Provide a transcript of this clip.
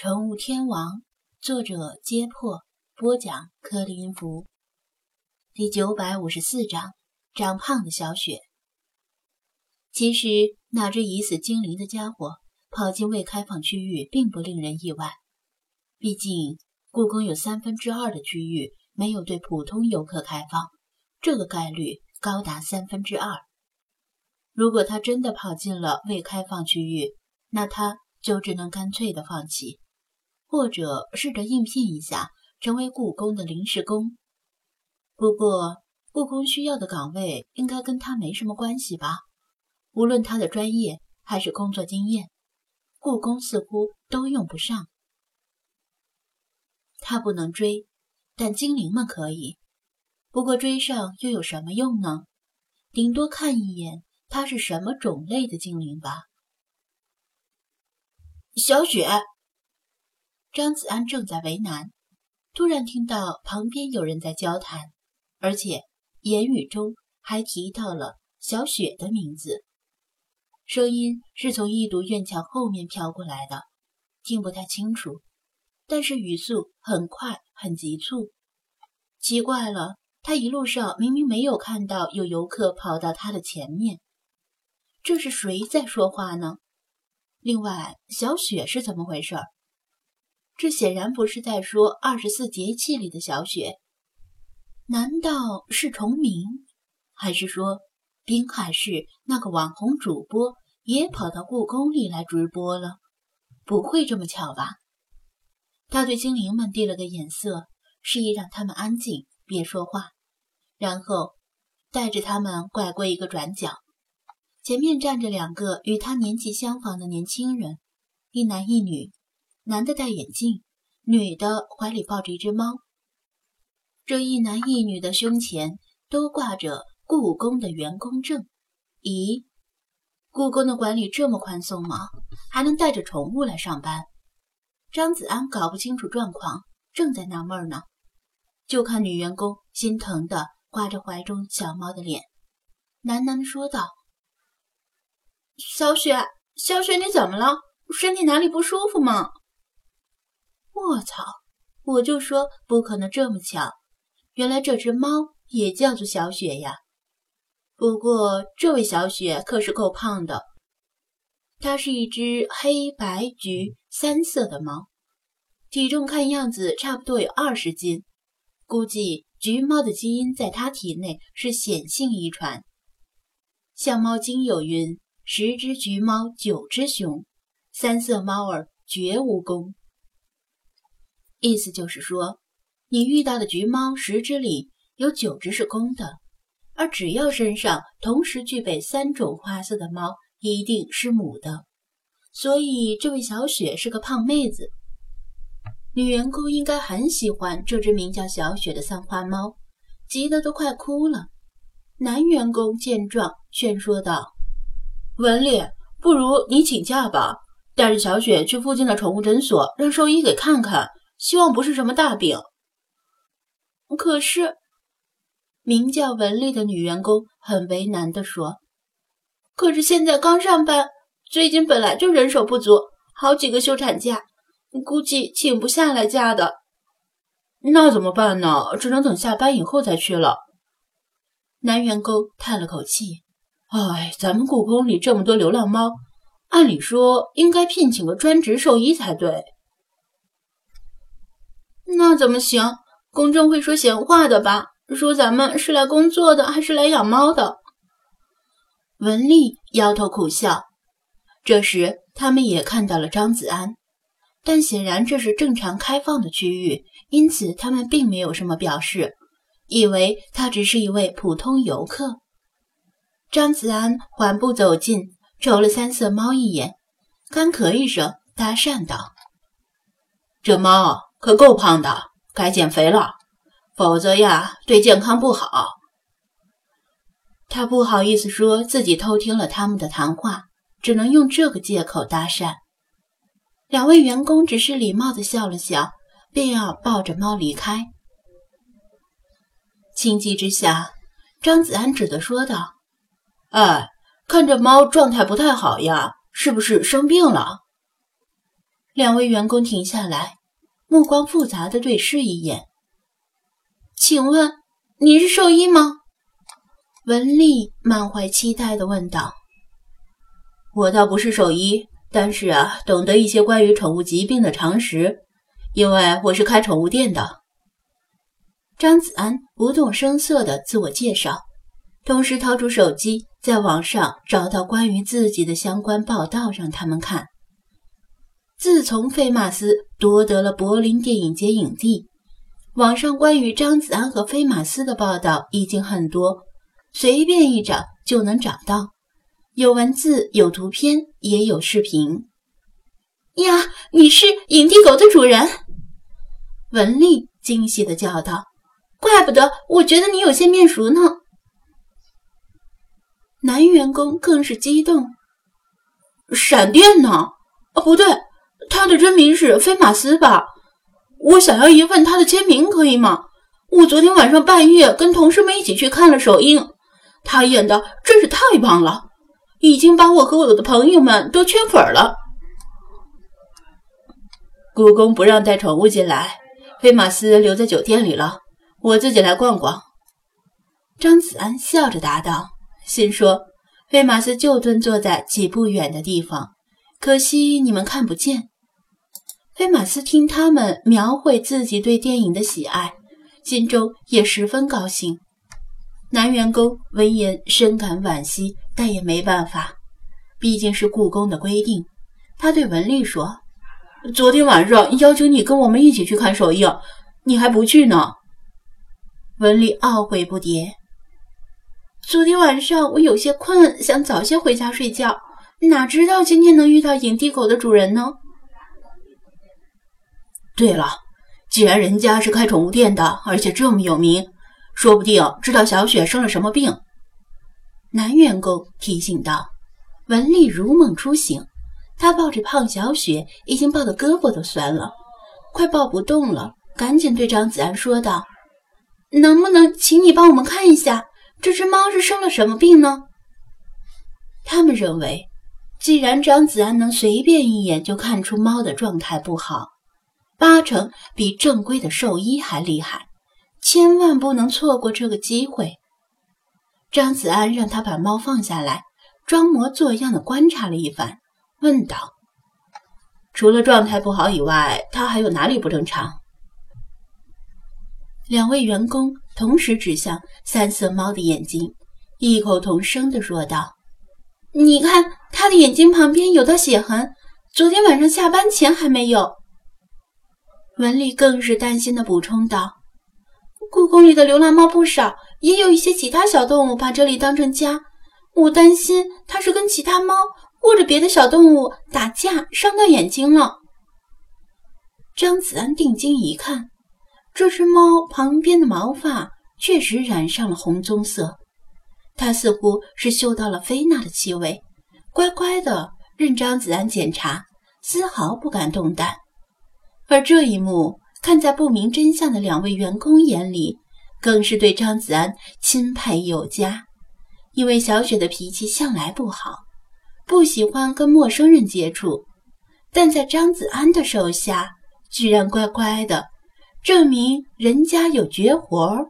宠物天王，作者：揭破，播讲：克林福。第九百五十四章：长胖的小雪。其实，那只已死精灵的家伙跑进未开放区域，并不令人意外。毕竟，故宫有三分之二的区域没有对普通游客开放，这个概率高达三分之二。如果他真的跑进了未开放区域，那他。就只能干脆的放弃，或者试着应聘一下，成为故宫的临时工。不过，故宫需要的岗位应该跟他没什么关系吧？无论他的专业还是工作经验，故宫似乎都用不上。他不能追，但精灵们可以。不过追上又有什么用呢？顶多看一眼他是什么种类的精灵吧。小雪，张子安正在为难，突然听到旁边有人在交谈，而且言语中还提到了小雪的名字。声音是从一堵院墙后面飘过来的，听不太清楚，但是语速很快很急促。奇怪了，他一路上明明没有看到有游客跑到他的前面，这是谁在说话呢？另外，小雪是怎么回事？这显然不是在说二十四节气里的小雪，难道是重名？还是说滨海市那个网红主播也跑到故宫里来直播了？不会这么巧吧？他对精灵们递了个眼色，示意让他们安静，别说话，然后带着他们拐过一个转角。前面站着两个与他年纪相仿的年轻人，一男一女，男的戴眼镜，女的怀里抱着一只猫。这一男一女的胸前都挂着故宫的员工证。咦，故宫的管理这么宽松吗？还能带着宠物来上班？张子安搞不清楚状况，正在纳闷呢，就看女员工心疼的刮着怀中小猫的脸，喃喃说道。小雪，小雪，你怎么了？身体哪里不舒服吗？我操！我就说不可能这么巧，原来这只猫也叫做小雪呀。不过这位小雪可是够胖的，它是一只黑白橘三色的猫，体重看样子差不多有二十斤，估计橘猫的基因在它体内是显性遗传。像猫精有云。十只橘猫，九只熊，三色猫儿绝无功。意思就是说，你遇到的橘猫十只里有九只是公的，而只要身上同时具备三种花色的猫，一定是母的。所以，这位小雪是个胖妹子。女员工应该很喜欢这只名叫小雪的三花猫，急得都快哭了。男员工见状，劝说道。文丽，不如你请假吧，带着小雪去附近的宠物诊所，让兽医给看看，希望不是什么大病。可是，名叫文丽的女员工很为难地说：“可是现在刚上班，最近本来就人手不足，好几个休产假，估计请不下来假的。那怎么办呢？只能等下班以后再去了。”男员工叹了口气。哎，咱们故宫里这么多流浪猫，按理说应该聘请个专职兽医才对。那怎么行？公众会说闲话的吧？说咱们是来工作的，还是来养猫的？文丽摇头苦笑。这时，他们也看到了张子安，但显然这是正常开放的区域，因此他们并没有什么表示，以为他只是一位普通游客。张子安缓步走近，瞅了三色猫一眼，干咳一声，搭讪道：“这猫可够胖的，该减肥了，否则呀，对健康不好。”他不好意思说自己偷听了他们的谈话，只能用这个借口搭讪。两位员工只是礼貌的笑了笑，便要抱着猫离开。情急之下，张子安只得说道。哎，看这猫状态不太好呀，是不是生病了？两位员工停下来，目光复杂的对视一眼。请问你是兽医吗？文丽满怀期待的问道。我倒不是兽医，但是啊，懂得一些关于宠物疾病的常识，因为我是开宠物店的。张子安不动声色的自我介绍，同时掏出手机，在网上找到关于自己的相关报道，让他们看。自从费马斯夺得了柏林电影节影帝，网上关于张子安和费马斯的报道已经很多，随便一找就能找到，有文字，有图片，也有视频。呀，你是影帝狗的主人！文丽惊喜的叫道：“怪不得，我觉得你有些面熟呢。”男员工更是激动：“闪电呢？啊，不对。”他的真名是菲马斯吧？我想要一份他的签名，可以吗？我昨天晚上半夜跟同事们一起去看了首映，他演的真是太棒了，已经把我和我的朋友们都圈粉了。故宫不让带宠物进来，菲马斯留在酒店里了，我自己来逛逛。张子安笑着答道，心说菲马斯就蹲坐在几步远的地方，可惜你们看不见。菲马斯听他们描绘自己对电影的喜爱，心中也十分高兴。男员工闻言深感惋惜，但也没办法，毕竟是故宫的规定。他对文丽说：“昨天晚上邀请你跟我们一起去看首映，你还不去呢。”文丽懊悔不迭：“昨天晚上我有些困，想早些回家睡觉，哪知道今天能遇到影帝狗的主人呢？”对了，既然人家是开宠物店的，而且这么有名，说不定知道小雪生了什么病。男员工提醒道。文丽如梦初醒，她抱着胖小雪，已经抱得胳膊都酸了，快抱不动了，赶紧对张子安说道：“能不能请你帮我们看一下，这只猫是生了什么病呢？”他们认为，既然张子安能随便一眼就看出猫的状态不好，八成比正规的兽医还厉害，千万不能错过这个机会。张子安让他把猫放下来，装模作样的观察了一番，问道：“除了状态不好以外，它还有哪里不正常？”两位员工同时指向三色猫的眼睛，异口同声地说道：“你看，它的眼睛旁边有道血痕，昨天晚上下班前还没有。”文丽更是担心的补充道：“故宫里的流浪猫不少，也有一些其他小动物把这里当成家。我担心它是跟其他猫或者别的小动物打架，伤到眼睛了。”张子安定睛一看，这只猫旁边的毛发确实染上了红棕色，他似乎是嗅到了菲娜的气味，乖乖的任张子安检查，丝毫不敢动弹。而这一幕看在不明真相的两位员工眼里，更是对张子安钦佩有加。因为小雪的脾气向来不好，不喜欢跟陌生人接触，但在张子安的手下，居然乖乖的，证明人家有绝活儿。